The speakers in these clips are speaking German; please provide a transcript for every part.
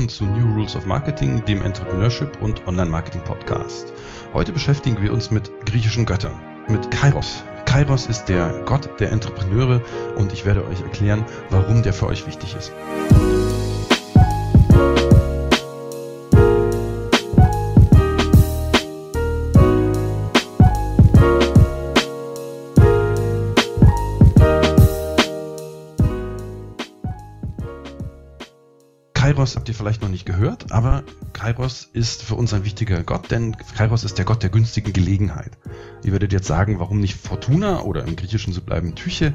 willkommen zu New Rules of Marketing, dem Entrepreneurship und Online-Marketing Podcast. Heute beschäftigen wir uns mit griechischen Göttern, mit Kairos. Kairos ist der Gott der Entrepreneure und ich werde euch erklären, warum der für euch wichtig ist. Kairos habt ihr vielleicht noch nicht gehört, aber Kairos ist für uns ein wichtiger Gott, denn Kairos ist der Gott der günstigen Gelegenheit. Ihr werdet jetzt sagen, warum nicht Fortuna oder im Griechischen so bleiben Tyche?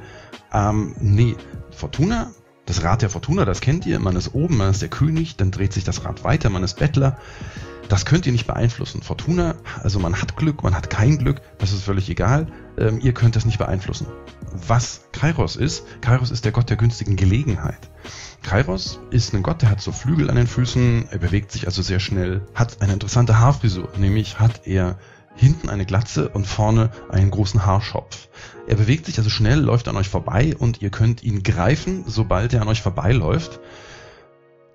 Ähm, nee, Fortuna, das Rad der Fortuna, das kennt ihr, man ist oben, man ist der König, dann dreht sich das Rad weiter, man ist Bettler. Das könnt ihr nicht beeinflussen. Fortuna, also man hat Glück, man hat kein Glück, das ist völlig egal. Ähm, ihr könnt das nicht beeinflussen. Was Kairos ist, Kairos ist der Gott der günstigen Gelegenheit. Kairos ist ein Gott, der hat so Flügel an den Füßen, er bewegt sich also sehr schnell, hat eine interessante Haarfrisur, nämlich hat er hinten eine Glatze und vorne einen großen Haarschopf. Er bewegt sich also schnell, läuft an euch vorbei und ihr könnt ihn greifen, sobald er an euch vorbeiläuft.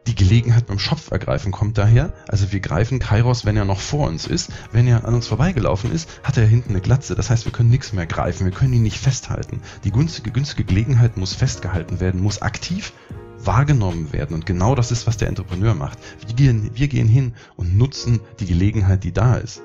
Die Gelegenheit beim Schopf ergreifen kommt daher. Also wir greifen Kairos, wenn er noch vor uns ist. Wenn er an uns vorbeigelaufen ist, hat er hinten eine Glatze. Das heißt, wir können nichts mehr greifen. Wir können ihn nicht festhalten. Die günstige, günstige Gelegenheit muss festgehalten werden, muss aktiv wahrgenommen werden. Und genau das ist, was der Entrepreneur macht. Wir gehen, wir gehen hin und nutzen die Gelegenheit, die da ist.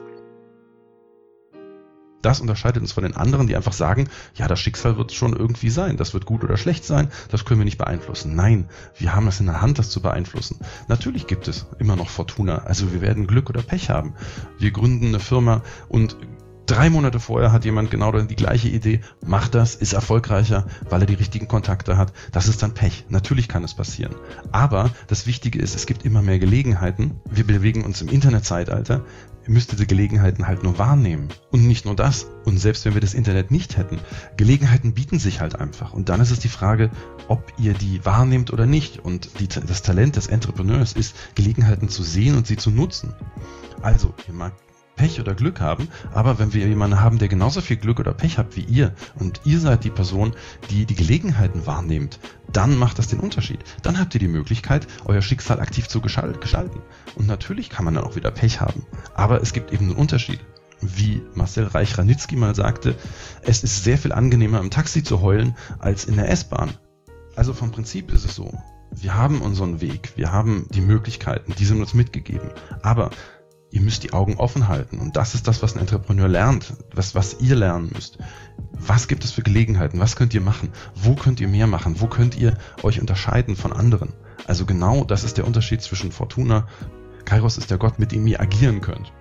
Das unterscheidet uns von den anderen, die einfach sagen, ja, das Schicksal wird schon irgendwie sein. Das wird gut oder schlecht sein. Das können wir nicht beeinflussen. Nein, wir haben es in der Hand, das zu beeinflussen. Natürlich gibt es immer noch Fortuna. Also wir werden Glück oder Pech haben. Wir gründen eine Firma und Drei Monate vorher hat jemand genau die gleiche Idee, macht das, ist erfolgreicher, weil er die richtigen Kontakte hat. Das ist dann Pech. Natürlich kann es passieren. Aber das Wichtige ist, es gibt immer mehr Gelegenheiten. Wir bewegen uns im Internetzeitalter. Ihr müsst diese Gelegenheiten halt nur wahrnehmen. Und nicht nur das. Und selbst wenn wir das Internet nicht hätten, Gelegenheiten bieten sich halt einfach. Und dann ist es die Frage, ob ihr die wahrnehmt oder nicht. Und die, das Talent des Entrepreneurs ist, Gelegenheiten zu sehen und sie zu nutzen. Also, ihr mag Pech oder Glück haben, aber wenn wir jemanden haben, der genauso viel Glück oder Pech hat wie ihr und ihr seid die Person, die die Gelegenheiten wahrnehmt, dann macht das den Unterschied. Dann habt ihr die Möglichkeit, euer Schicksal aktiv zu gestalten. Und natürlich kann man dann auch wieder Pech haben, aber es gibt eben einen Unterschied. Wie Marcel Reich-Ranitzky mal sagte, es ist sehr viel angenehmer im Taxi zu heulen als in der S-Bahn. Also vom Prinzip ist es so. Wir haben unseren Weg, wir haben die Möglichkeiten, die sind uns mitgegeben. Aber ihr müsst die Augen offen halten. Und das ist das, was ein Entrepreneur lernt, was, was ihr lernen müsst. Was gibt es für Gelegenheiten? Was könnt ihr machen? Wo könnt ihr mehr machen? Wo könnt ihr euch unterscheiden von anderen? Also genau das ist der Unterschied zwischen Fortuna. Kairos ist der Gott, mit dem ihr agieren könnt.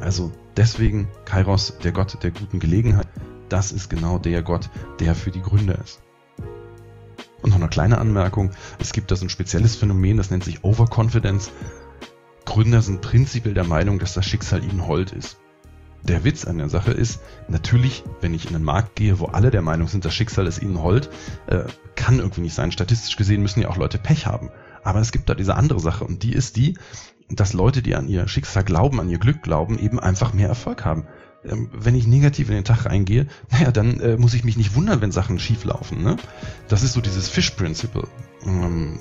Also deswegen Kairos, der Gott der guten Gelegenheit. Das ist genau der Gott, der für die Gründer ist. Und noch eine kleine Anmerkung. Es gibt da so ein spezielles Phänomen, das nennt sich Overconfidence. Gründer sind prinzipiell der Meinung, dass das Schicksal ihnen hold ist. Der Witz an der Sache ist, natürlich, wenn ich in einen Markt gehe, wo alle der Meinung sind, das Schicksal ist ihnen hold, äh, kann irgendwie nicht sein. Statistisch gesehen müssen ja auch Leute Pech haben. Aber es gibt da diese andere Sache und die ist die, dass Leute, die an ihr Schicksal glauben, an ihr Glück glauben, eben einfach mehr Erfolg haben. Ähm, wenn ich negativ in den Tag reingehe, naja, dann äh, muss ich mich nicht wundern, wenn Sachen schief laufen. Ne? Das ist so dieses Fish-Principle. Ähm,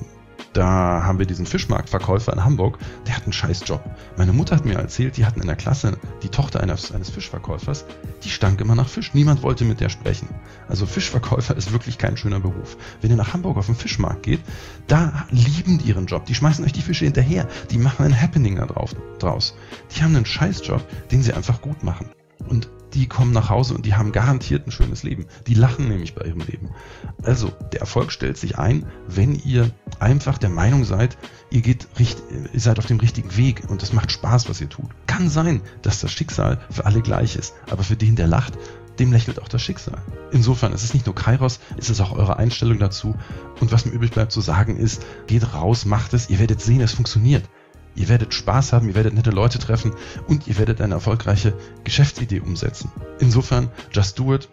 da haben wir diesen Fischmarktverkäufer in Hamburg, der hat einen scheiß Job. Meine Mutter hat mir erzählt, die hatten in der Klasse die Tochter eines, eines Fischverkäufers, die stank immer nach Fisch. Niemand wollte mit der sprechen. Also Fischverkäufer ist wirklich kein schöner Beruf. Wenn ihr nach Hamburg auf den Fischmarkt geht, da lieben die ihren Job. Die schmeißen euch die Fische hinterher. Die machen ein Happening da drauf, draus. Die haben einen Scheißjob, den sie einfach gut machen. Und die kommen nach Hause und die haben garantiert ein schönes Leben. Die lachen nämlich bei ihrem Leben. Also, der Erfolg stellt sich ein, wenn ihr einfach der Meinung seid, ihr geht richt, ihr seid auf dem richtigen Weg und es macht Spaß, was ihr tut. Kann sein, dass das Schicksal für alle gleich ist, aber für den, der lacht, dem lächelt auch das Schicksal. Insofern ist es nicht nur Kairos, ist es auch eure Einstellung dazu. Und was mir übrig bleibt zu sagen ist, geht raus, macht es, ihr werdet sehen, es funktioniert. Ihr werdet Spaß haben, ihr werdet nette Leute treffen und ihr werdet eine erfolgreiche Geschäftsidee umsetzen. Insofern, just do it.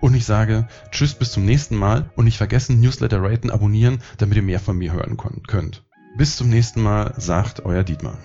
Und ich sage Tschüss bis zum nächsten Mal und nicht vergessen, Newsletter raten, abonnieren, damit ihr mehr von mir hören könnt. Bis zum nächsten Mal, sagt euer Dietmar.